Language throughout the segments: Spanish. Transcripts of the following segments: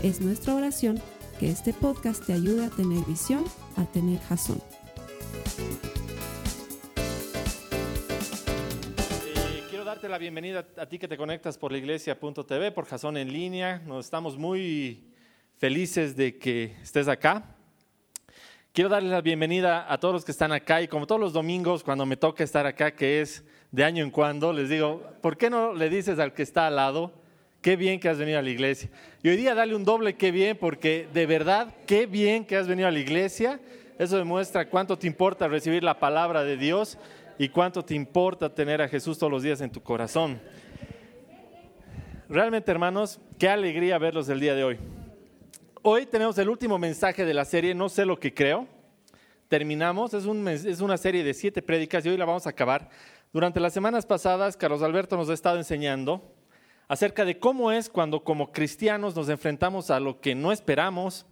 Es nuestra oración que este podcast te ayude a tener visión, a tener jazón. Eh, quiero darte la bienvenida a ti que te conectas por la iglesia.tv, por Jazón en línea. Nos estamos muy felices de que estés acá. Quiero darle la bienvenida a todos los que están acá y como todos los domingos cuando me toca estar acá, que es de año en cuando, les digo, ¿por qué no le dices al que está al lado? Qué bien que has venido a la iglesia. Y hoy día dale un doble qué bien, porque de verdad, qué bien que has venido a la iglesia. Eso demuestra cuánto te importa recibir la palabra de Dios y cuánto te importa tener a Jesús todos los días en tu corazón. Realmente, hermanos, qué alegría verlos el día de hoy. Hoy tenemos el último mensaje de la serie, no sé lo que creo. Terminamos, es, un, es una serie de siete prédicas y hoy la vamos a acabar. Durante las semanas pasadas, Carlos Alberto nos ha estado enseñando acerca de cómo es cuando como cristianos nos enfrentamos a lo que no esperamos,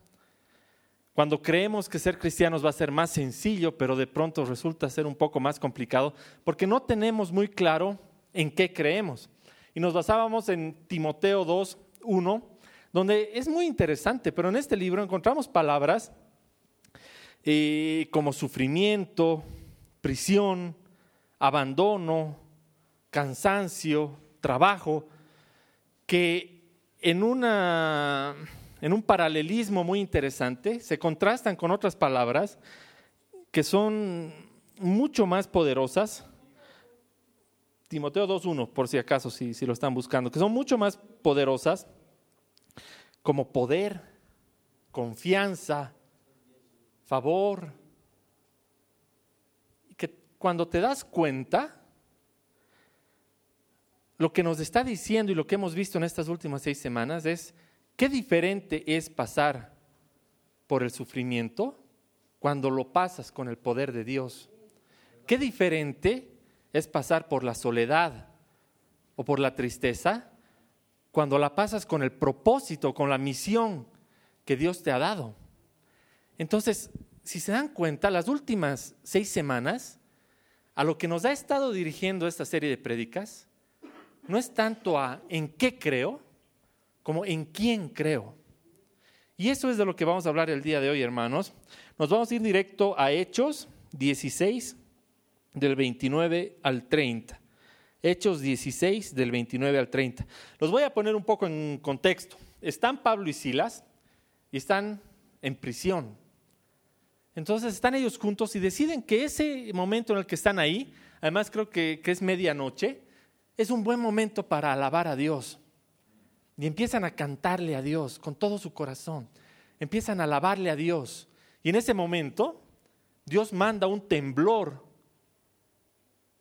cuando creemos que ser cristianos va a ser más sencillo, pero de pronto resulta ser un poco más complicado, porque no tenemos muy claro en qué creemos. Y nos basábamos en Timoteo 2, 1, donde es muy interesante, pero en este libro encontramos palabras eh, como sufrimiento, prisión, abandono, cansancio, trabajo, que en, una, en un paralelismo muy interesante se contrastan con otras palabras que son mucho más poderosas. Timoteo 2.1, por si acaso, si, si lo están buscando, que son mucho más poderosas como poder, confianza, favor. Y que cuando te das cuenta, lo que nos está diciendo y lo que hemos visto en estas últimas seis semanas es qué diferente es pasar por el sufrimiento cuando lo pasas con el poder de Dios. Qué diferente es pasar por la soledad o por la tristeza cuando la pasas con el propósito, con la misión que Dios te ha dado. Entonces, si se dan cuenta, las últimas seis semanas, a lo que nos ha estado dirigiendo esta serie de prédicas, no es tanto a en qué creo, como en quién creo. Y eso es de lo que vamos a hablar el día de hoy, hermanos. Nos vamos a ir directo a Hechos 16, del 29 al 30. Hechos 16, del 29 al 30. Los voy a poner un poco en contexto. Están Pablo y Silas y están en prisión. Entonces están ellos juntos y deciden que ese momento en el que están ahí, además creo que, que es medianoche, es un buen momento para alabar a Dios. Y empiezan a cantarle a Dios con todo su corazón. Empiezan a alabarle a Dios. Y en ese momento, Dios manda un temblor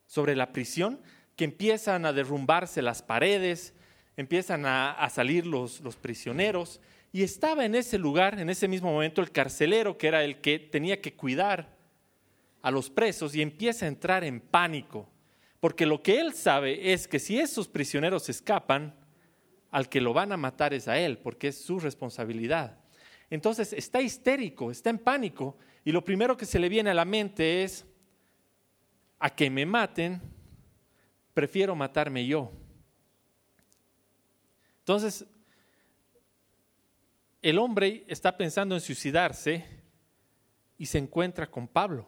sobre la prisión que empiezan a derrumbarse las paredes, empiezan a, salir los, los prisioneros. Y estaba en ese lugar, en ese mismo momento, el carcelero, que era el que tenía que cuidar a los presos, y empieza a entrar en pánico porque lo que él sabe es que si esos prisioneros escapan, al que lo van a matar es a él, porque es su responsabilidad. Entonces está histérico, está en pánico, y lo primero que se le viene a la mente es, a que me maten, prefiero matarme yo. Entonces, el hombre está pensando en suicidarse y se encuentra con Pablo.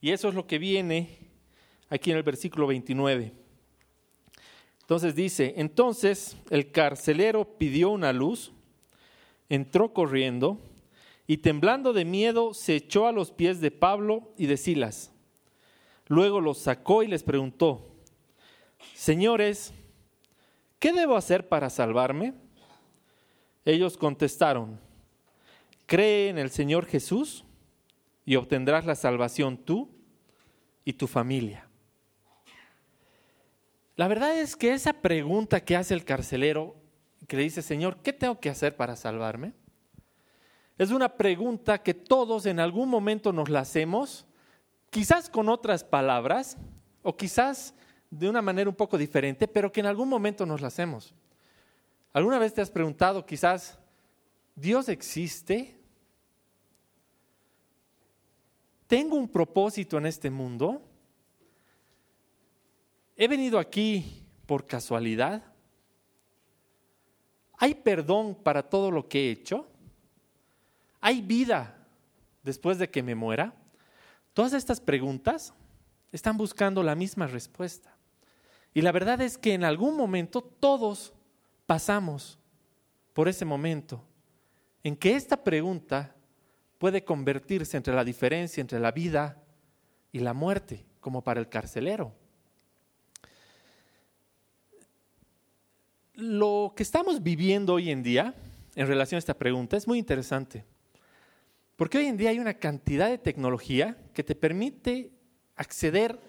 Y eso es lo que viene aquí en el versículo 29. Entonces dice, entonces el carcelero pidió una luz, entró corriendo y temblando de miedo se echó a los pies de Pablo y de Silas. Luego los sacó y les preguntó, Señores, ¿qué debo hacer para salvarme? Ellos contestaron, cree en el Señor Jesús y obtendrás la salvación tú y tu familia. La verdad es que esa pregunta que hace el carcelero, que le dice, Señor, ¿qué tengo que hacer para salvarme? Es una pregunta que todos en algún momento nos la hacemos, quizás con otras palabras o quizás de una manera un poco diferente, pero que en algún momento nos la hacemos. ¿Alguna vez te has preguntado quizás, ¿Dios existe? ¿Tengo un propósito en este mundo? ¿He venido aquí por casualidad? ¿Hay perdón para todo lo que he hecho? ¿Hay vida después de que me muera? Todas estas preguntas están buscando la misma respuesta. Y la verdad es que en algún momento todos pasamos por ese momento en que esta pregunta puede convertirse entre la diferencia entre la vida y la muerte, como para el carcelero. Lo que estamos viviendo hoy en día en relación a esta pregunta es muy interesante, porque hoy en día hay una cantidad de tecnología que te permite acceder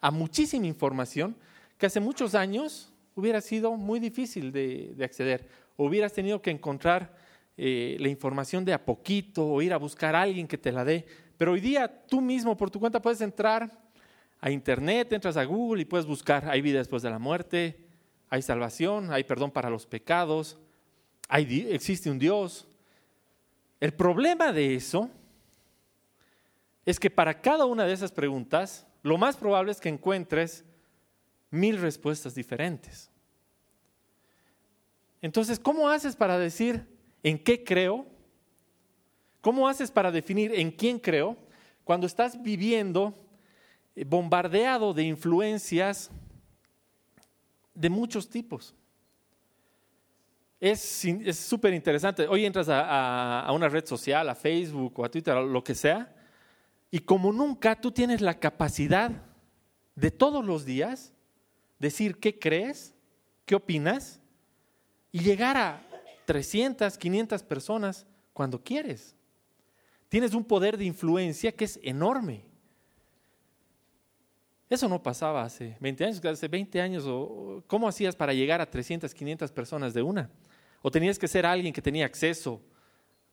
a muchísima información que hace muchos años hubiera sido muy difícil de, acceder. O hubieras tenido que encontrar eh, la información de a poquito o ir a buscar a alguien que te la dé. Pero hoy día tú mismo por tu cuenta puedes entrar a internet, entras a Google y puedes buscar, hay vida después de la muerte, hay salvación, hay perdón para los pecados, hay, existe un Dios. El problema de eso es que para cada una de esas preguntas, lo más probable es que encuentres mil respuestas diferentes. Entonces, ¿cómo haces para decir, ¿En qué creo? ¿Cómo haces para definir en quién creo cuando estás viviendo eh, bombardeado de influencias de muchos tipos? Es súper interesante. Hoy entras a, una red social, a Facebook o a Twitter, lo que sea, y como nunca tú tienes la capacidad de todos los días decir qué crees, qué opinas, y llegar a, 300, 500 personas cuando quieres. Tienes un poder de influencia que es enorme. Eso no pasaba hace 20 años, hace 20 años, ¿cómo hacías para llegar a 300, 500 personas de una? O tenías que ser alguien que tenía acceso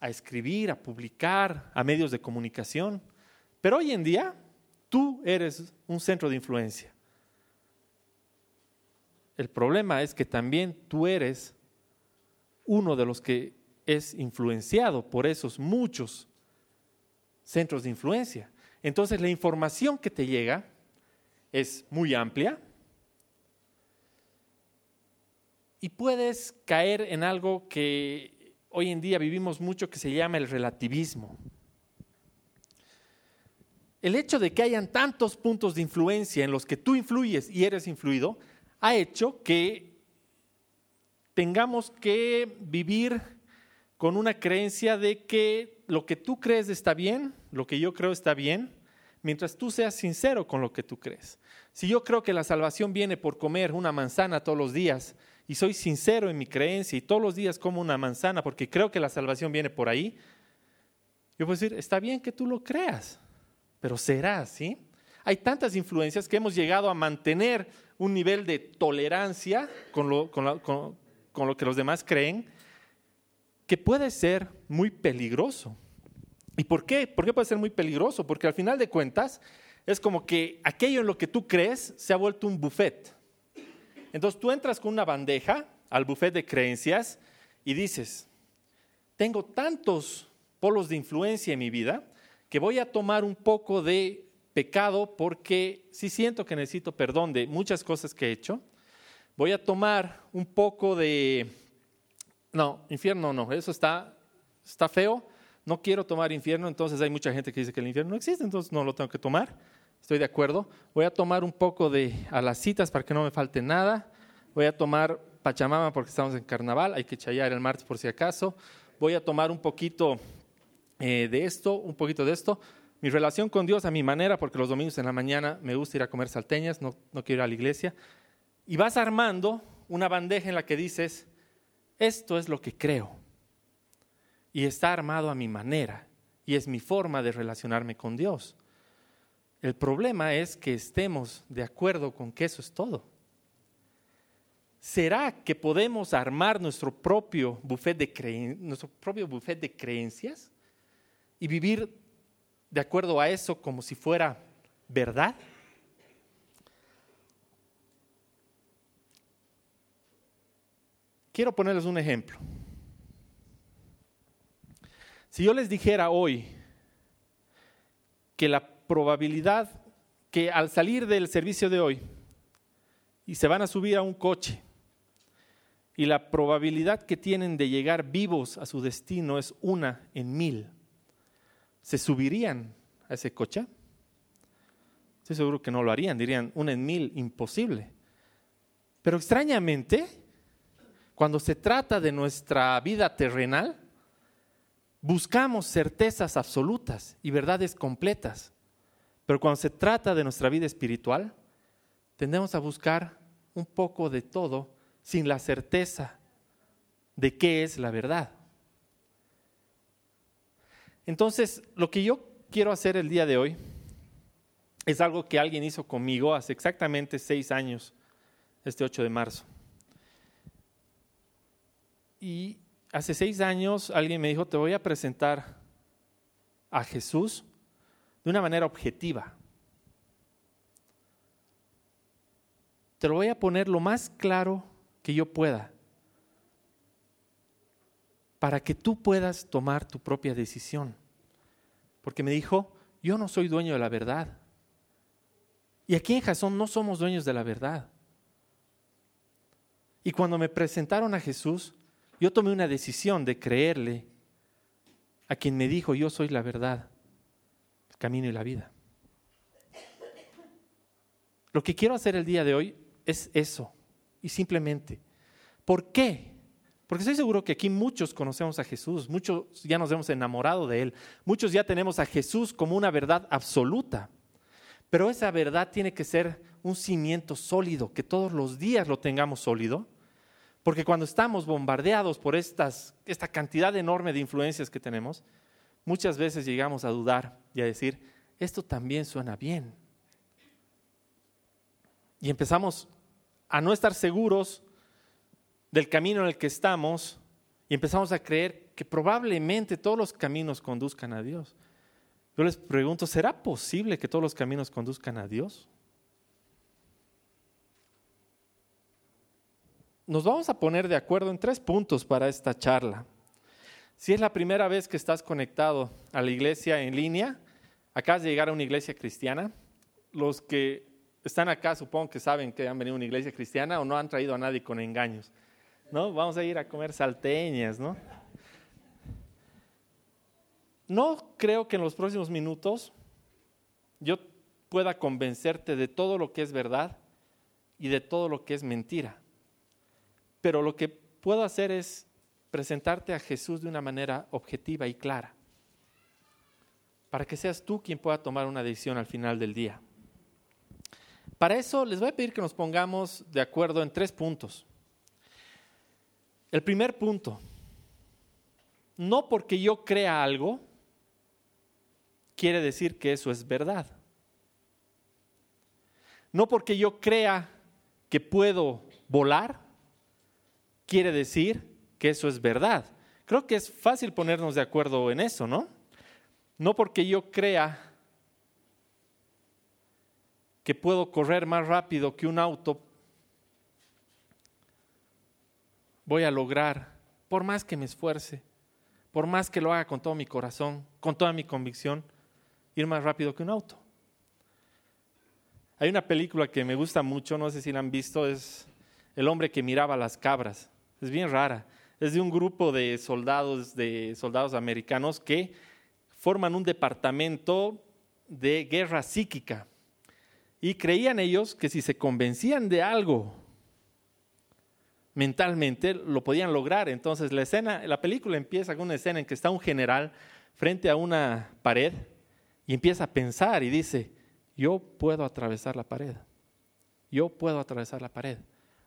a escribir, a publicar, a medios de comunicación. Pero hoy en día, tú eres un centro de influencia. El problema es que también tú eres uno de los que es influenciado por esos muchos centros de influencia. Entonces la información que te llega es muy amplia y puedes caer en algo que hoy en día vivimos mucho que se llama el relativismo. El hecho de que hayan tantos puntos de influencia en los que tú influyes y eres influido ha hecho que tengamos que vivir con una creencia de que lo que tú crees está bien, lo que yo creo está bien, mientras tú seas sincero con lo que tú crees. Si yo creo que la salvación viene por comer una manzana todos los días y soy sincero en mi creencia y todos los días como una manzana porque creo que la salvación viene por ahí, yo puedo decir, está bien que tú lo creas, pero será así. Hay tantas influencias que hemos llegado a mantener un nivel de tolerancia con, lo, con, lo que los demás creen, que puede ser muy peligroso. ¿Y por qué? ¿Por qué puede ser muy peligroso? Porque al final de cuentas es como que aquello en lo que tú crees se ha vuelto un buffet. Entonces tú entras con una bandeja al buffet de creencias y dices, tengo tantos polos de influencia en mi vida que voy a tomar un poco de pecado porque sí siento que necesito perdón de muchas cosas que he hecho voy a tomar un poco de... No, infierno no, eso está, está feo. No quiero tomar infierno, entonces hay mucha gente que dice que el infierno no existe, entonces no lo tengo que tomar. Estoy de acuerdo. Voy a tomar un poco de a las citas para que no me falte nada. Voy a tomar Pachamama porque estamos en carnaval, hay que chayar el martes por si acaso. Voy a tomar un poquito eh, de esto, un poquito de esto. Mi relación con Dios a mi manera, porque los domingos en la mañana me gusta ir a comer salteñas, no, no quiero ir a la iglesia y vas armando una bandeja en la que dices, esto es lo que creo. Y está armado a mi manera y es mi forma de relacionarme con Dios. El problema es que estemos de acuerdo con que eso es todo. ¿Será que podemos armar nuestro propio buffet de, de creencias? y vivir de acuerdo a eso como si fuera verdad? Quiero ponerles un ejemplo. Si yo les dijera hoy que la probabilidad que al salir del servicio de hoy y se van a subir a un coche y la probabilidad que tienen de llegar vivos a su destino es una en mil, ¿se subirían a ese coche? Estoy seguro que no lo harían, dirían una en mil, imposible. Pero extrañamente, cuando se trata de nuestra vida terrenal, buscamos certezas absolutas y verdades completas. Pero cuando se trata de nuestra vida espiritual, tendemos a buscar un poco de todo sin la certeza de qué es la verdad. Entonces, lo que yo quiero hacer el día de hoy es algo que alguien hizo conmigo hace exactamente seis años, este 8 de marzo. Y hace seis años alguien me dijo, te voy a presentar a Jesús de una manera objetiva. Te lo voy a poner lo más claro que yo pueda para que tú puedas tomar tu propia decisión. Porque me dijo, yo no soy dueño de la verdad. Y aquí en Jasón no somos dueños de la verdad. Y cuando me presentaron a Jesús, yo tomé una decisión de creerle a quien me dijo, yo soy la verdad, el camino y la vida. Lo que quiero hacer el día de hoy es eso, y simplemente. ¿Por qué? Porque estoy seguro que aquí muchos conocemos a Jesús, muchos ya nos hemos enamorado de Él, muchos ya tenemos a Jesús como una verdad absoluta, pero esa verdad tiene que ser un cimiento sólido, que todos los días lo tengamos sólido porque cuando estamos bombardeados por esta cantidad enorme de influencias que tenemos, muchas veces llegamos a dudar y a decir, esto también suena bien. Y empezamos a no estar seguros del camino en el que estamos y empezamos a creer que probablemente todos los caminos conduzcan a Dios. Yo les pregunto, ¿será posible que todos los caminos conduzcan a Dios? Nos vamos a poner de acuerdo en tres puntos para esta charla. Si es la primera vez que estás conectado a la iglesia en línea, acabas de llegar a una iglesia cristiana. Los que están acá supongo que saben que han venido a una iglesia cristiana o no han traído a nadie con engaños. ¿No? Vamos a ir a comer salteñas, ¿no? No creo que en los próximos minutos yo pueda convencerte de todo lo que es verdad y de todo lo que es mentira. Pero lo que puedo hacer es presentarte a Jesús de una manera objetiva y clara, para que seas tú quien pueda tomar una decisión al final del día. Para eso les voy a pedir que nos pongamos de acuerdo en tres puntos. El primer punto, no porque yo crea algo, quiere decir que eso es verdad. No porque yo crea que puedo volar, quiere decir que eso es verdad. Creo que es fácil ponernos de acuerdo en eso, ¿no? No porque yo crea que puedo correr más rápido que un auto, voy a lograr, por más que me esfuerce, por más que lo haga con todo mi corazón, con toda mi convicción, ir más rápido que un auto. Hay una película que me gusta mucho, no sé si la han visto, es El hombre que miraba las cabras. Es bien rara. Es de un grupo de soldados, de soldados americanos que forman un departamento de guerra psíquica. Y creían ellos que si se convencían de algo mentalmente, lo podían lograr. Entonces la escena, la película empieza con una escena en que está un general frente a una pared y empieza a pensar y dice, yo puedo atravesar la pared. Yo puedo atravesar la pared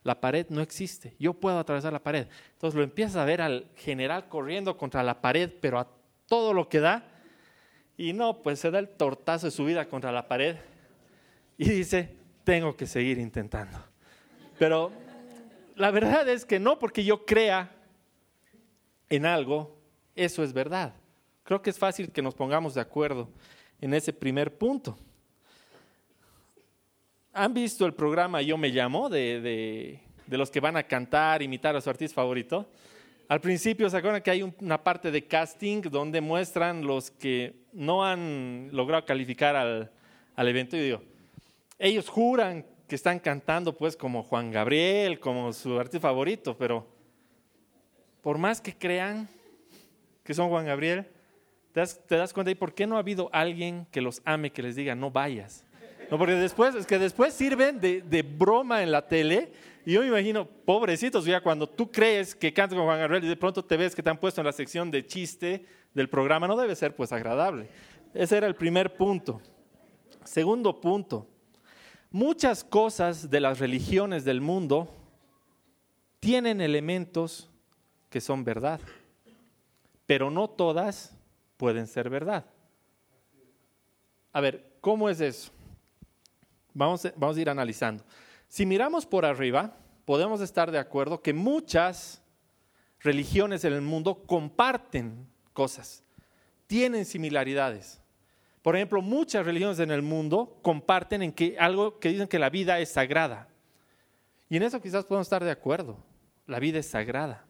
la pared no existe, yo puedo atravesar la pared. Entonces lo empiezas a ver al general corriendo contra la pared, pero a todo lo que da, y no, pues se da el tortazo de su vida contra la pared y dice, tengo que seguir intentando. Pero la verdad es que no porque yo crea en algo, eso es verdad. Creo que es fácil que nos pongamos de acuerdo en ese primer punto. ¿Han visto el programa Yo me llamo de, los que van a cantar, imitar a su artista favorito? Al principio se acuerdan que hay una parte de casting donde muestran los que no han logrado calificar al, al evento y digo, ellos juran que están cantando pues como Juan Gabriel, como su artista favorito, pero por más que crean que son Juan Gabriel, te das, cuenta y por qué no ha habido alguien que los ame, que les diga no vayas. No, porque después, es que después sirven de, de, broma en la tele. Y yo me imagino, pobrecitos, ya cuando tú crees que cantas con Juan Gabriel y de pronto te ves que te han puesto en la sección de chiste del programa, no debe ser pues agradable. Ese era el primer punto. Segundo punto, muchas cosas de las religiones del mundo tienen elementos que son verdad, pero no todas pueden ser verdad. A ver, ¿cómo es eso? Vamos, vamos a ir analizando. Si miramos por arriba, podemos estar de acuerdo que muchas religiones en el mundo comparten cosas, tienen similaridades. Por ejemplo, muchas religiones en el mundo comparten en que algo que dicen que la vida es sagrada. Y en eso quizás podemos estar de acuerdo. La vida es sagrada.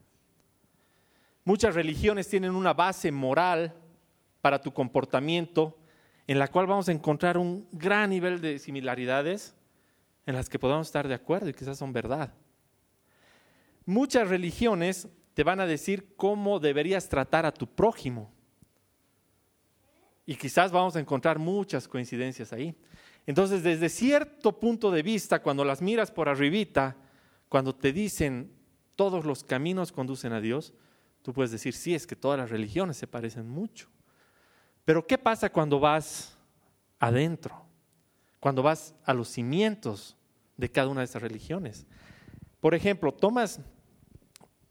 Muchas religiones tienen una base moral para tu comportamiento en la cual vamos a encontrar un gran nivel de similaridades en las que podamos estar de acuerdo y quizás son verdad. Muchas religiones te van a decir cómo deberías tratar a tu prójimo. Y quizás vamos a encontrar muchas coincidencias ahí. Entonces, desde cierto punto de vista, cuando las miras por arribita, cuando te dicen todos los caminos conducen a Dios, tú puedes decir, sí, es que todas las religiones se parecen mucho. Pero ¿qué pasa cuando vas adentro? Cuando vas a los cimientos de cada una de estas religiones. Por ejemplo, tomas,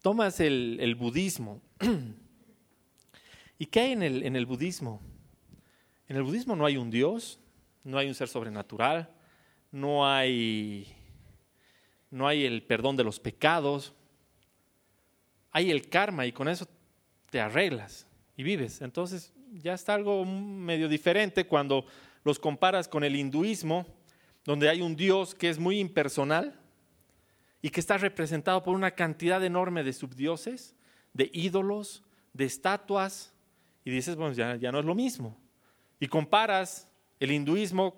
tomas el, budismo. ¿Y qué hay en el, en el budismo? En el budismo no hay un Dios, no hay un ser sobrenatural, no hay, no hay el perdón de los pecados, hay el karma y con eso te arreglas y vives. Entonces ya está algo medio diferente cuando los comparas con el hinduismo, donde hay un Dios que es muy impersonal y que está representado por una cantidad enorme de subdioses, de ídolos, de estatuas, y dices, bueno, ya, ya no es lo mismo y comparas el hinduismo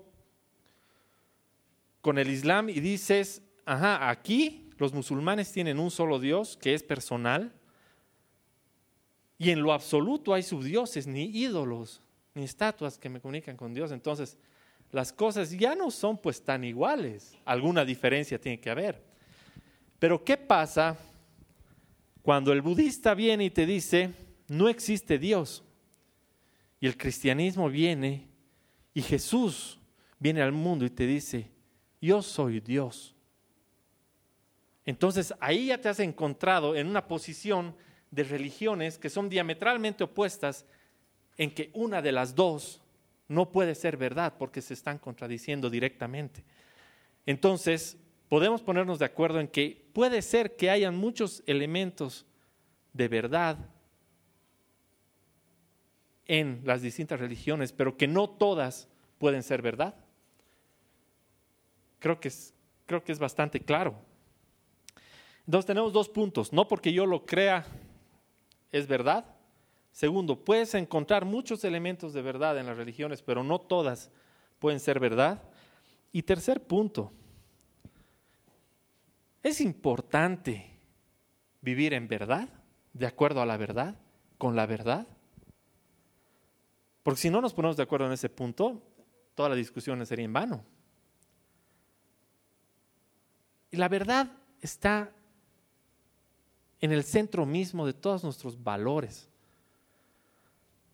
con el islam y dices, ajá, aquí los musulmanes tienen un solo Dios que es personal y en lo absoluto hay subdioses, ni ídolos, ni estatuas que me comunican con Dios. Entonces, las cosas ya no son pues tan iguales. Alguna diferencia tiene que haber. Pero ¿qué pasa cuando el budista viene y te dice, no existe Dios? Y el cristianismo viene y Jesús viene al mundo y te dice, yo soy Dios. Entonces ahí ya te has encontrado en una posición de religiones que son diametralmente opuestas en que una de las dos no puede ser verdad porque se están contradiciendo directamente. Entonces, podemos ponernos de acuerdo en que puede ser que hayan muchos elementos de verdad en las distintas religiones, pero que no todas pueden ser verdad. Creo que es, creo que es bastante claro. Entonces tenemos dos puntos. No porque yo lo crea es verdad. Segundo, puedes encontrar muchos elementos de verdad en las religiones, pero no todas pueden ser verdad. Y tercer punto, es importante vivir en verdad, de acuerdo a la verdad, con la verdad. Porque si no nos ponemos de acuerdo en ese punto, toda la discusión sería en vano. Y la verdad está en el centro mismo de todos nuestros valores.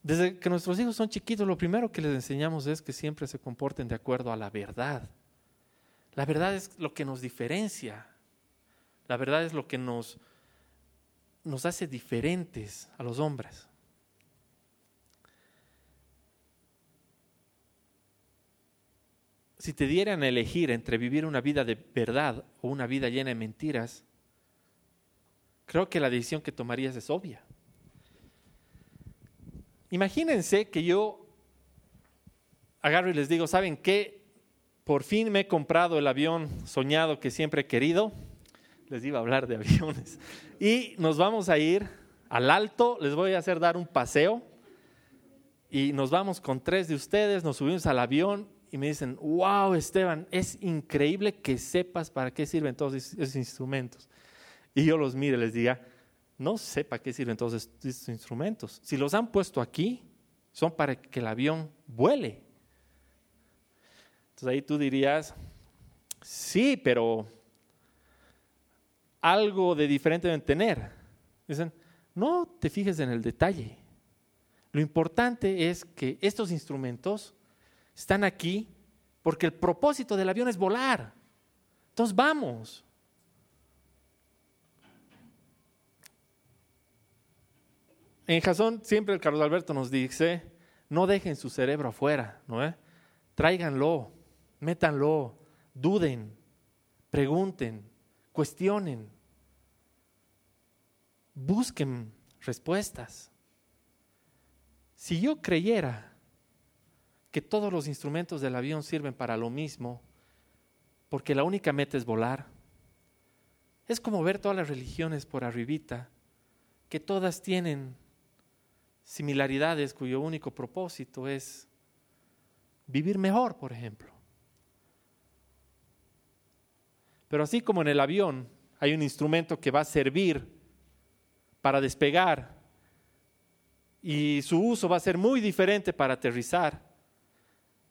Desde que nuestros hijos son chiquitos, lo primero que les enseñamos es que siempre se comporten de acuerdo a la verdad. La verdad es lo que nos diferencia. La verdad es lo que nos, nos hace diferentes a los hombres. si te dieran a elegir entre vivir una vida de verdad o una vida llena de mentiras, creo que la decisión que tomarías es obvia. imagínense que yo agarro y les digo, ¿saben qué? Por fin me he comprado el avión soñado que siempre he querido. Les iba a hablar de aviones. Y nos vamos a ir al alto, les voy a hacer dar un paseo. Y nos vamos con tres de ustedes, nos subimos al avión y me dicen, wow, Esteban, es increíble que sepas para qué sirven todos esos instrumentos. Y yo los mire y les diga, no sé para qué sirven todos estos instrumentos. Si los han puesto aquí, son para que el avión vuele. Entonces ahí tú dirías, sí, pero algo de diferente deben tener. Dicen, no te fijes en el detalle. Lo importante es que estos instrumentos están aquí porque el propósito del avión es volar. Entonces vamos. En Jason siempre el Carlos Alberto nos dice, no dejen su cerebro afuera, ¿no? Eh? Tráiganlo, métanlo, duden, pregunten, cuestionen, busquen respuestas. Si yo creyera que todos los instrumentos del avión sirven para lo mismo, porque la única meta es volar, es como ver todas las religiones por arribita, que todas tienen similaridades cuyo único propósito es vivir mejor, por ejemplo. Pero así como en el avión hay un instrumento que va a servir para despegar y su uso va a ser muy diferente para aterrizar,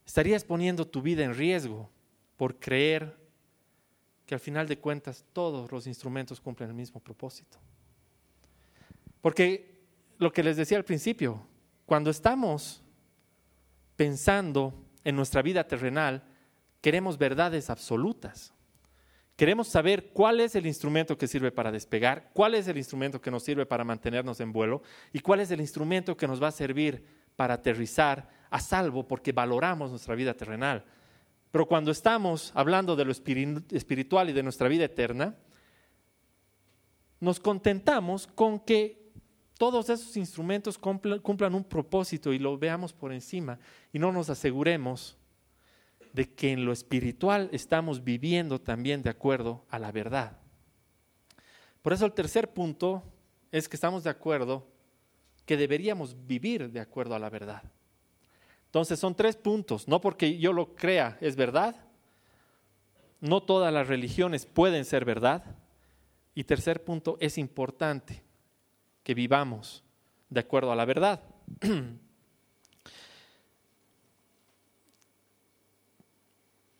estarías poniendo tu vida en riesgo por creer que al final de cuentas todos los instrumentos cumplen el mismo propósito. Porque lo que les decía al principio, cuando estamos pensando en nuestra vida terrenal, queremos verdades absolutas. Queremos saber cuál es el instrumento que sirve para despegar, cuál es el instrumento que nos sirve para mantenernos en vuelo y cuál es el instrumento que nos va a servir para aterrizar a salvo porque valoramos nuestra vida terrenal. Pero cuando estamos hablando de lo espiritual y de nuestra vida eterna, nos contentamos con que todos esos instrumentos cumplan, un propósito y lo veamos por encima y no nos aseguremos de que en lo espiritual estamos viviendo también de acuerdo a la verdad. Por eso el tercer punto es que estamos de acuerdo que deberíamos vivir de acuerdo a la verdad. Entonces son tres puntos, no porque yo lo crea es verdad, no todas las religiones pueden ser verdad, y tercer punto es importante, que vivamos de acuerdo a la verdad.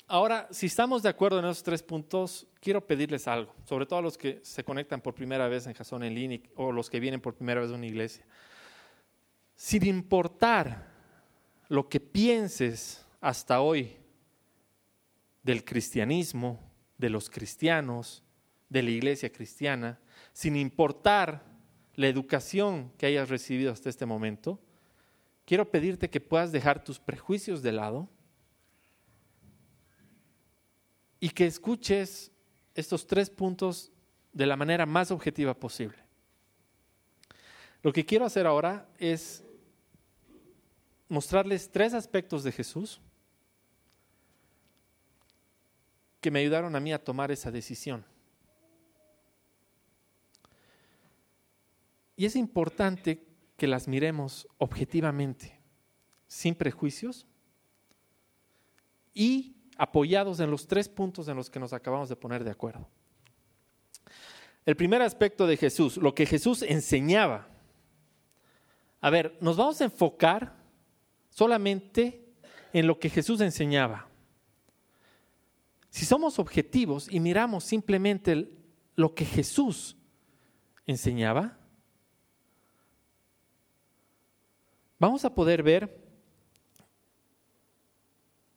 Ahora, si estamos de acuerdo en esos tres puntos, quiero pedirles algo, sobre todo a los que se conectan por primera vez en Jason en línea o los que vienen por primera vez a una iglesia. Sin importar lo que pienses hasta hoy del cristianismo, de los cristianos, de la iglesia cristiana, sin importar la educación que hayas recibido hasta este momento, quiero pedirte que puedas dejar tus prejuicios de lado y que escuches estos tres puntos de la manera más objetiva posible. Lo que quiero hacer ahora es mostrarles tres aspectos de Jesús que me ayudaron a mí a tomar esa decisión. Y es importante que las miremos objetivamente, sin prejuicios y apoyados en los tres puntos en los que nos acabamos de poner de acuerdo. El primer aspecto de Jesús, lo que Jesús enseñaba. A ver, nos vamos a enfocar solamente en lo que Jesús enseñaba. Si somos objetivos y miramos simplemente lo que Jesús enseñaba, vamos a poder ver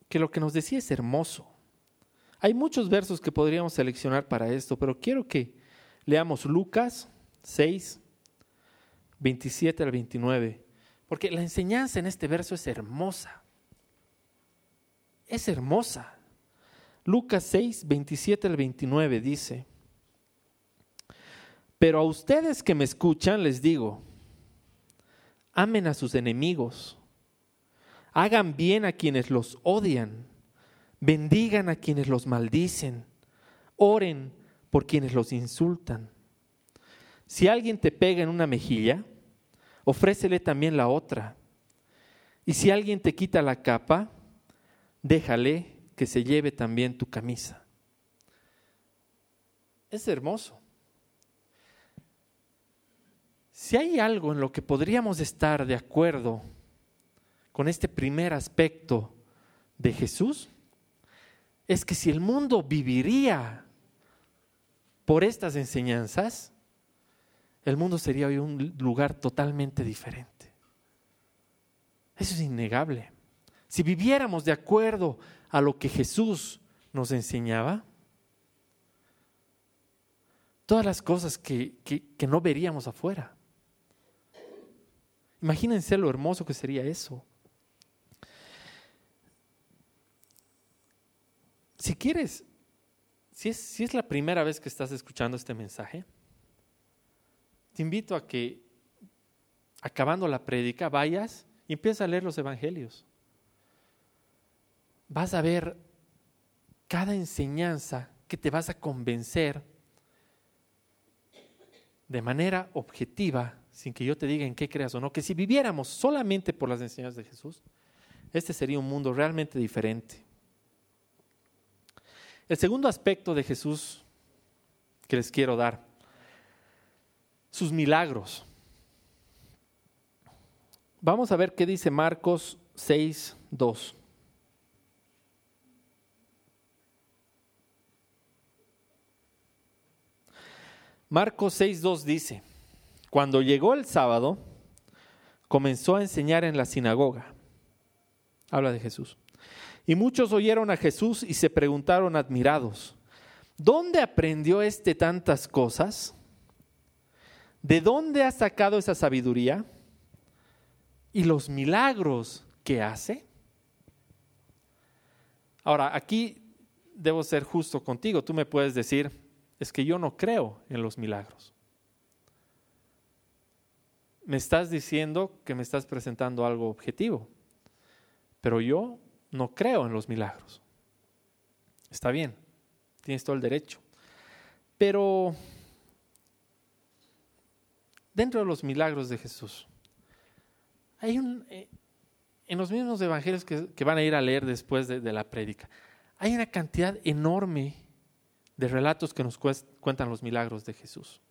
que lo que nos decía es hermoso. Hay muchos versos que podríamos seleccionar para esto, pero quiero que leamos Lucas 6, 27 al 29, porque la enseñanza en este verso es hermosa. Es hermosa. Lucas 6, 27 al 29 dice, pero a ustedes que me escuchan les digo, amen a sus enemigos, hagan bien a quienes los odian, bendigan a quienes los maldicen, oren por quienes los insultan. Si alguien te pega en una mejilla, ofrécele también la otra. Y si alguien te quita la capa, déjale que se lleve también tu camisa. Es hermoso. Si hay algo en lo que podríamos estar de acuerdo con este primer aspecto de Jesús, es que si el mundo viviría por estas enseñanzas, el mundo sería hoy un lugar totalmente diferente. Eso es innegable. Si viviéramos de acuerdo a lo que Jesús nos enseñaba, todas las cosas que, que no veríamos afuera. Imagínense lo hermoso que sería eso. Si quieres, si es, si es la primera vez que estás escuchando este mensaje, te invito a que, acabando la prédica, vayas y empieces a leer los evangelios. Vas a ver cada enseñanza que te vas a convencer de manera objetiva sin que yo te diga en qué creas o no, que si viviéramos solamente por las enseñanzas de Jesús, este sería un mundo realmente diferente. El segundo aspecto de Jesús que les quiero dar, sus milagros. Vamos a ver qué dice Marcos 6, 2. Marcos 6, 2 dice, cuando llegó el sábado, comenzó a enseñar en la sinagoga. Habla de Jesús. Y muchos oyeron a Jesús y se preguntaron admirados, ¿dónde aprendió este tantas cosas? ¿De dónde ha sacado esa sabiduría? ¿Y los milagros que hace? Ahora, aquí debo ser justo contigo. Tú me puedes decir, es que yo no creo en los milagros me estás diciendo que me estás presentando algo objetivo, pero yo no creo en los milagros. Está bien, tienes todo el derecho. Pero dentro de los milagros de Jesús, hay un, eh, en los mismos evangelios que, van a ir a leer después de, de la prédica, hay una cantidad enorme de relatos que nos cuentan los milagros de Jesús.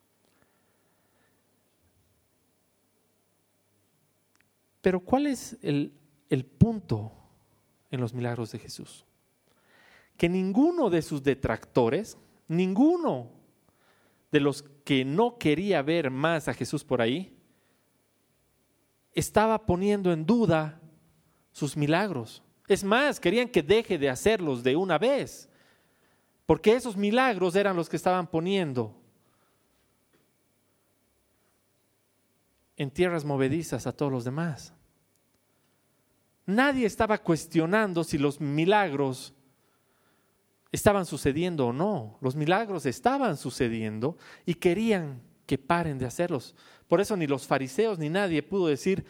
Pero ¿cuál es el, punto en los milagros de Jesús? Que ninguno de sus detractores, ninguno de los que no quería ver más a Jesús por ahí, estaba poniendo en duda sus milagros. Es más, querían que deje de hacerlos de una vez, porque esos milagros eran los que estaban poniendo en tierras movedizas a todos los demás. Nadie estaba cuestionando si los milagros estaban sucediendo o no. Los milagros estaban sucediendo y querían que paren de hacerlos. Por eso ni los fariseos ni nadie pudo decir,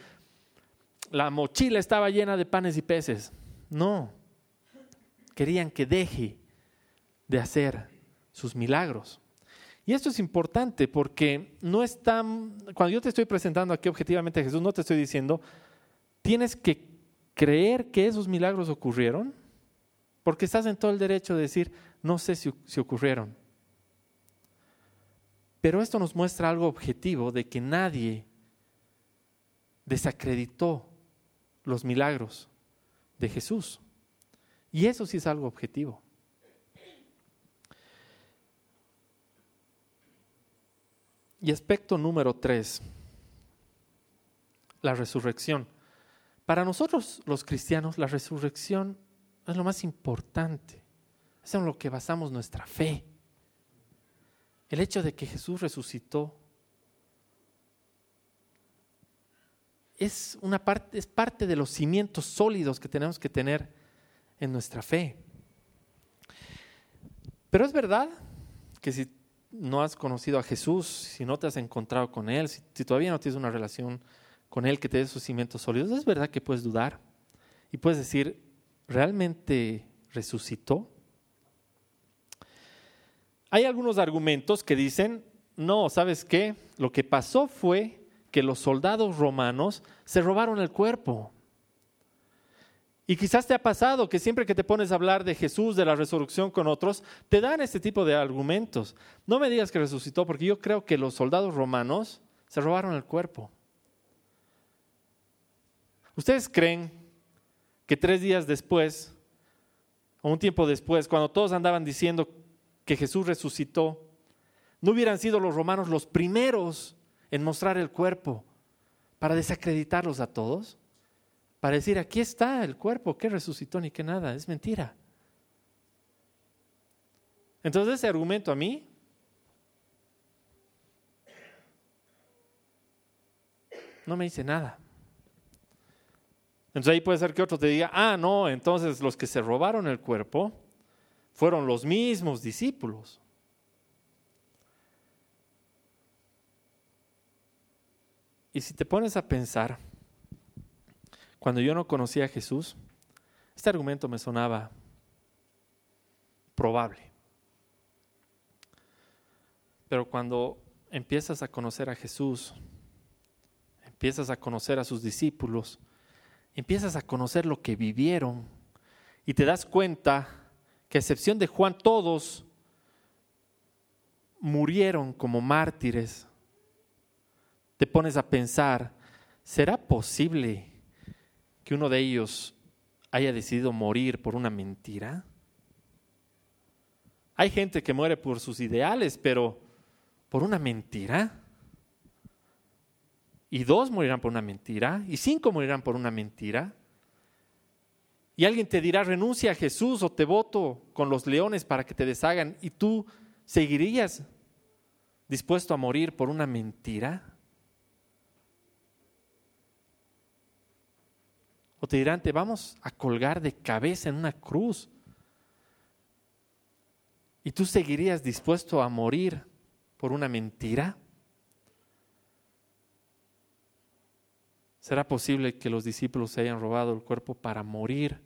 la mochila estaba llena de panes y peces. No, querían que deje de hacer sus milagros. Y esto es importante porque no es tan, cuando yo te estoy presentando aquí objetivamente a Jesús, no te estoy diciendo, tienes que creer que esos milagros ocurrieron, porque estás en todo el derecho de decir, no sé si ocurrieron. Pero esto nos muestra algo objetivo de que nadie desacreditó los milagros de Jesús. Y eso sí es algo objetivo. Y aspecto número tres, la resurrección. Para nosotros los cristianos la resurrección es lo más importante. Es en lo que basamos nuestra fe. El hecho de que Jesús resucitó es, una parte, es parte de los cimientos sólidos que tenemos que tener en nuestra fe. Pero es verdad que si no has conocido a Jesús, si no te has encontrado con Él, si, todavía no tienes una relación con Él que te dé sus cimientos sólidos, es verdad que puedes dudar y puedes decir, ¿realmente resucitó? Hay algunos argumentos que dicen, no, ¿sabes qué? Lo que pasó fue que los soldados romanos se robaron el cuerpo. Y quizás te ha pasado que siempre que te pones a hablar de Jesús, de la resurrección con otros, te dan este tipo de argumentos. No me digas que resucitó, porque yo creo que los soldados romanos se robaron el cuerpo. ¿Ustedes creen que tres días después, o un tiempo después, cuando todos andaban diciendo que Jesús resucitó, no hubieran sido los romanos los primeros en mostrar el cuerpo para desacreditarlos a todos? Para decir, aquí está el cuerpo, que resucitó ni que nada, es mentira. Entonces ese argumento a mí no me dice nada. Entonces ahí puede ser que otro te diga, ah, no, entonces los que se robaron el cuerpo fueron los mismos discípulos. Y si te pones a pensar, cuando yo no conocía a Jesús, este argumento me sonaba probable. Pero cuando empiezas a conocer a Jesús, empiezas a conocer a sus discípulos, empiezas a conocer lo que vivieron y te das cuenta que a excepción de Juan todos murieron como mártires te pones a pensar, ¿será posible que uno de ellos haya decidido morir por una mentira? Hay gente que muere por sus ideales, pero por una mentira. Y dos morirán por una mentira, y cinco morirán por una mentira. Y alguien te dirá, renuncia a Jesús o te voto con los leones para que te deshagan, y tú seguirías dispuesto a morir por una mentira. O te dirán, te vamos a colgar de cabeza en una cruz. ¿Y tú seguirías dispuesto a morir por una mentira? ¿Será posible que los discípulos se hayan robado el cuerpo para morir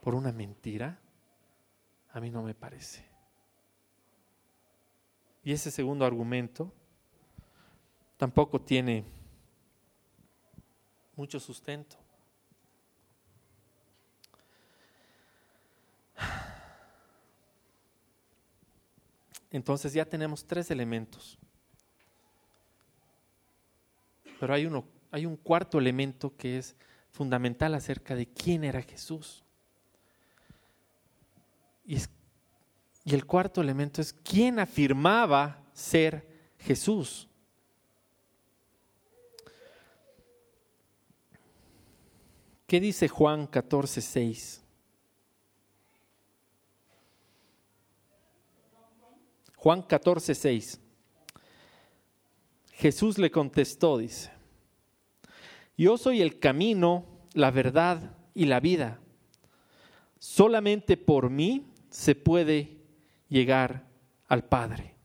por una mentira? A mí no me parece. Y ese segundo argumento tampoco tiene mucho sustento. Entonces ya tenemos tres elementos. Pero hay, uno, hay un cuarto elemento que es fundamental acerca de quién era Jesús. Y, y el cuarto elemento es quién afirmaba ser Jesús. ¿Qué dice Juan 14, 6? Juan 14, 6. Jesús le contestó, dice, yo soy el camino, la verdad y la vida. Solamente por mí se puede llegar al Padre.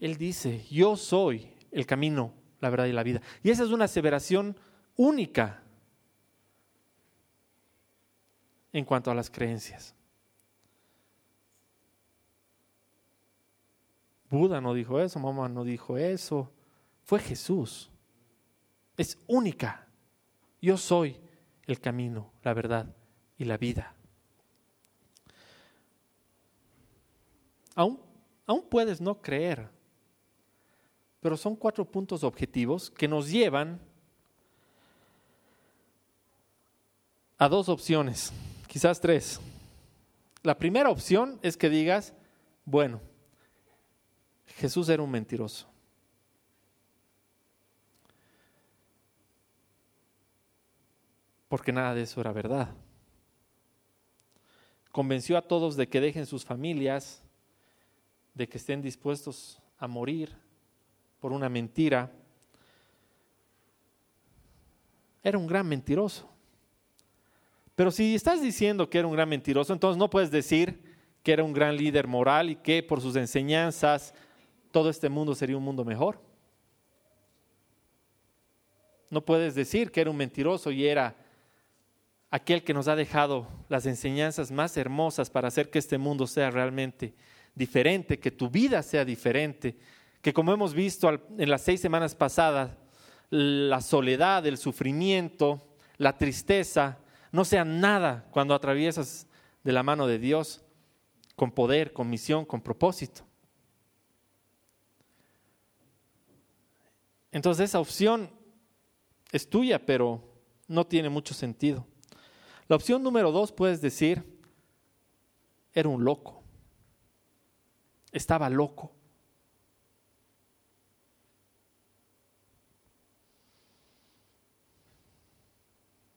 Él dice, yo soy el camino, la verdad y la vida. Y esa es una aseveración única en cuanto a las creencias. Buda no dijo eso, mamá no dijo eso. Fue Jesús. Es única. Yo soy el camino, la verdad y la vida. Aún, aún puedes no creer, pero son cuatro puntos objetivos que nos llevan a dos opciones, quizás tres. La primera opción es que digas, bueno, Jesús era un mentiroso. Porque nada de eso era verdad. Convenció a todos de que dejen sus familias, de que estén dispuestos a morir por una mentira. Era un gran mentiroso. Pero si estás diciendo que era un gran mentiroso, entonces no puedes decir que era un gran líder moral y que por sus enseñanzas todo este mundo sería un mundo mejor. No puedes decir que era un mentiroso y era aquel que nos ha dejado las enseñanzas más hermosas para hacer que este mundo sea realmente diferente, que tu vida sea diferente, que como hemos visto en las seis semanas pasadas, la soledad, el sufrimiento, la tristeza, no sean nada cuando atraviesas de la mano de Dios con poder, con misión, con propósito. Entonces esa opción es tuya, pero no tiene mucho sentido. La opción número dos, puedes decir, era un loco. Estaba loco.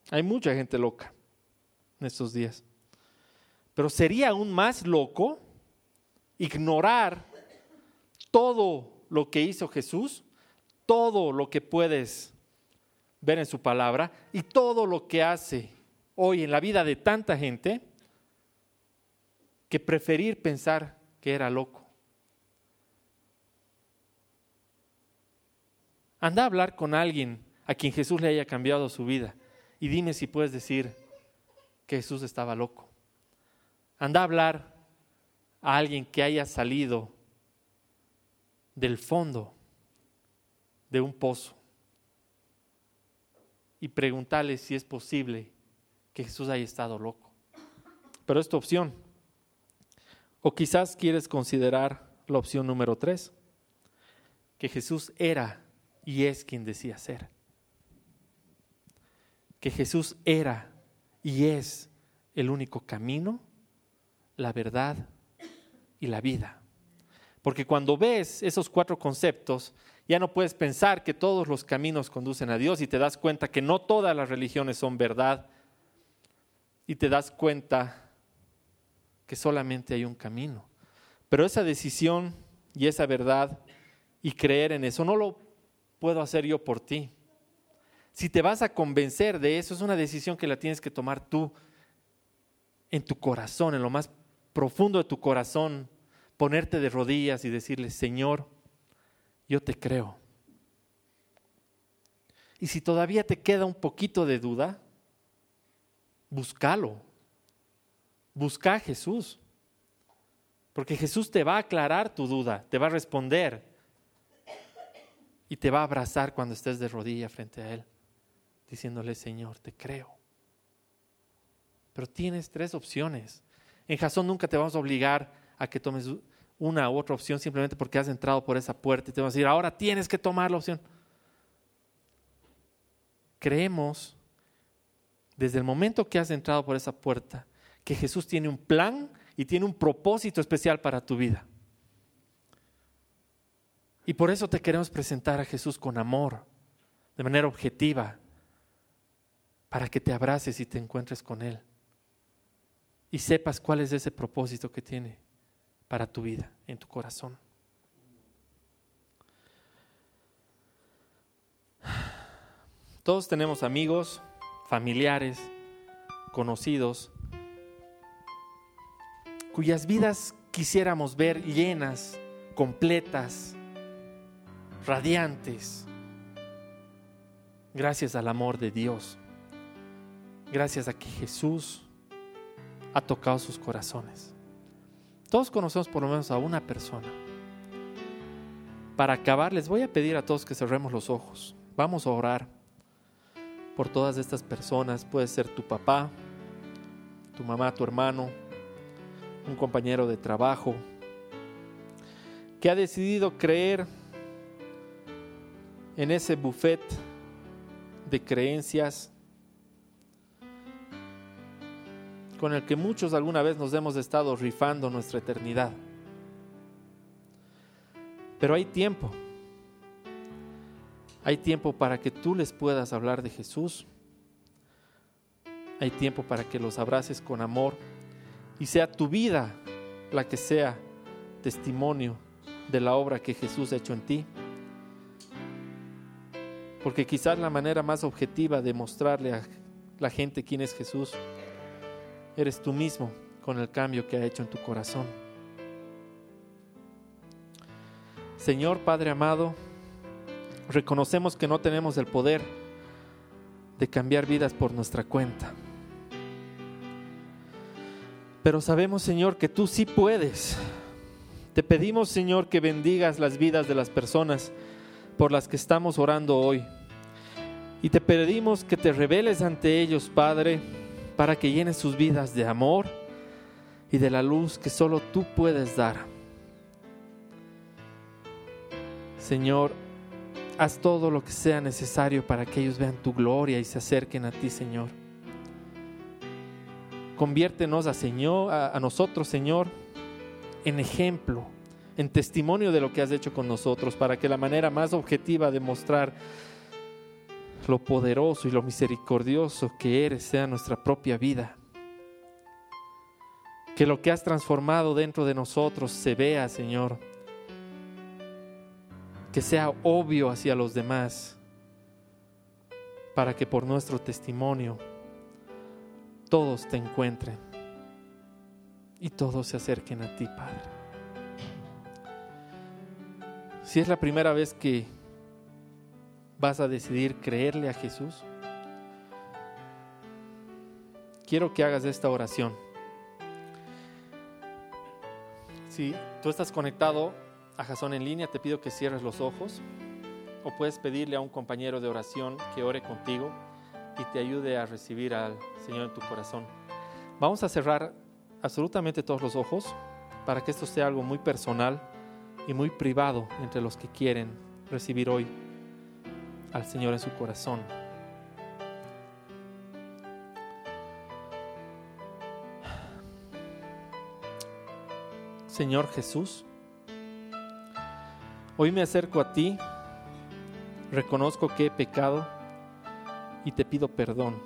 Hay mucha gente loca en estos días. Pero sería aún más loco ignorar todo lo que hizo Jesús, todo lo que puedes ver en su palabra y todo lo que hace hoy en la vida de tanta gente que preferir pensar que era loco. Anda a hablar con alguien a quien Jesús le haya cambiado su vida y dime si puedes decir que Jesús estaba loco. Anda a hablar a alguien que haya salido del fondo de un pozo y preguntarle si es posible que Jesús haya estado loco. Pero es tu opción. O quizás quieres considerar la opción número tres, que Jesús era y es quien decía ser que Jesús era y es el único camino, la verdad y la vida. Porque cuando ves esos cuatro conceptos, ya no puedes pensar que todos los caminos conducen a Dios y te das cuenta que no todas las religiones son verdad y te das cuenta que solamente hay un camino. Pero esa decisión y esa verdad y creer en eso no lo puedo hacer yo por ti. Si te vas a convencer de eso, es una decisión que la tienes que tomar tú en tu corazón, en lo más profundo de tu corazón, ponerte de rodillas y decirle, Señor, yo te creo. Y si todavía te queda un poquito de duda, búscalo. Busca a Jesús. Porque Jesús te va a aclarar tu duda, te va a responder y te va a abrazar cuando estés de rodilla frente a Él diciéndole, Señor, te creo. Pero tienes tres opciones. En Jasón nunca te vamos a obligar a que tomes una u otra opción simplemente porque has entrado por esa puerta y te vamos a decir, ahora tienes que tomar la opción. Creemos desde el momento que has entrado por esa puerta que Jesús tiene un plan y tiene un propósito especial para tu vida. Y por eso te queremos presentar a Jesús con amor, de manera objetiva, para que te abraces y te encuentres con Él y sepas cuál es ese propósito que tiene para tu vida, en tu corazón. Todos tenemos amigos, familiares, conocidos, cuyas vidas quisiéramos ver llenas, completas, radiantes, gracias al amor de Dios gracias a que Jesús ha tocado sus corazones. Todos conocemos por lo menos a una persona. Para acabar, les voy a pedir a todos que cerremos los ojos. Vamos a orar por todas estas personas. Puede ser tu papá, tu mamá, tu hermano, un compañero de trabajo, que ha decidido creer en ese buffet de creencias con el que muchos alguna vez nos hemos estado rifando nuestra eternidad. Pero hay tiempo. Hay tiempo para que tú les puedas hablar de Jesús. Hay tiempo para que los abraces con amor y sea tu vida la que sea testimonio de la obra que Jesús ha hecho en ti. Porque quizás la manera más objetiva de mostrarle a la gente quién es Jesús eres tú mismo con el cambio que ha hecho en tu corazón. Señor Padre amado, reconocemos que no tenemos el poder de cambiar vidas por nuestra cuenta. Pero sabemos, Señor, que tú sí puedes. Te pedimos, Señor, que bendigas las vidas de las personas por las que estamos orando hoy. Y te pedimos que te reveles ante ellos, Padre, para que llenes sus vidas de amor y de la luz que solo tú puedes dar. Señor, haz todo lo que sea necesario para que ellos vean tu gloria y se acerquen a ti, Señor. Conviértenos a, Señor, a, a nosotros, Señor, en ejemplo, en testimonio de lo que has hecho con nosotros, para que la manera más objetiva de mostrar lo poderoso y lo misericordioso que eres sea nuestra propia vida. Que lo que has transformado dentro de nosotros se vea, Señor. Que sea obvio hacia los demás, para que por nuestro testimonio todos te encuentren y todos se acerquen a ti, Padre. Si es la primera vez que vas a decidir creerle a Jesús, quiero que hagas esta oración. Si tú estás conectado a Jason en línea, te pido que cierres los ojos o puedes pedirle a un compañero de oración que ore contigo y te ayude a recibir al Señor en tu corazón. Vamos a cerrar absolutamente todos los ojos para que esto sea algo muy personal y muy privado entre los que quieren recibir hoy al Señor en su corazón. Señor Jesús, hoy me acerco a ti, reconozco que he pecado y te pido perdón.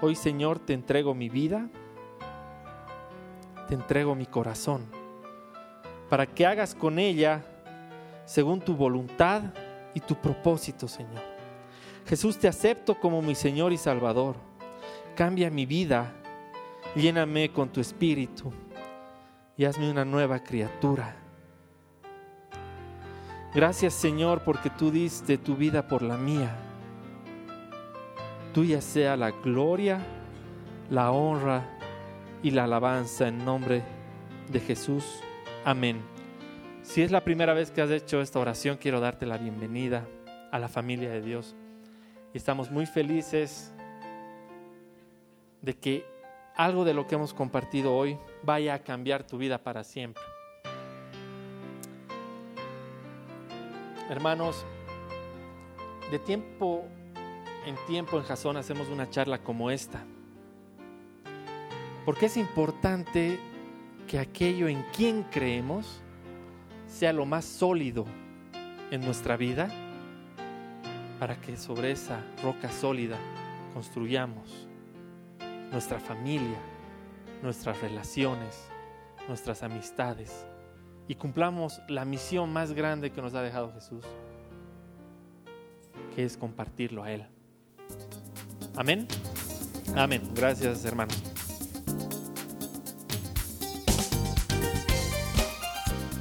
Hoy, Señor, te entrego mi vida, te entrego mi corazón, para que hagas con ella según tu voluntad y tu propósito, Señor. Jesús, te acepto como mi Señor y Salvador. Cambia mi vida, lléname con tu espíritu y hazme una nueva criatura. Gracias, Señor, porque tú diste tu vida por la mía tuya sea la gloria, la honra y la alabanza en nombre de Jesús. Amén. Si es la primera vez que has hecho esta oración, quiero darte la bienvenida a la familia de Dios. Y estamos muy felices de que algo de lo que hemos compartido hoy vaya a cambiar tu vida para siempre. Hermanos, de tiempo en tiempo en Jason hacemos una charla como esta. Porque es importante que aquello en quien creemos sea lo más sólido en nuestra vida para que sobre esa roca sólida construyamos nuestra familia, nuestras relaciones, nuestras amistades y cumplamos la misión más grande que nos ha dejado Jesús, que es compartirlo a Él. Amén. Amén. Gracias, hermano.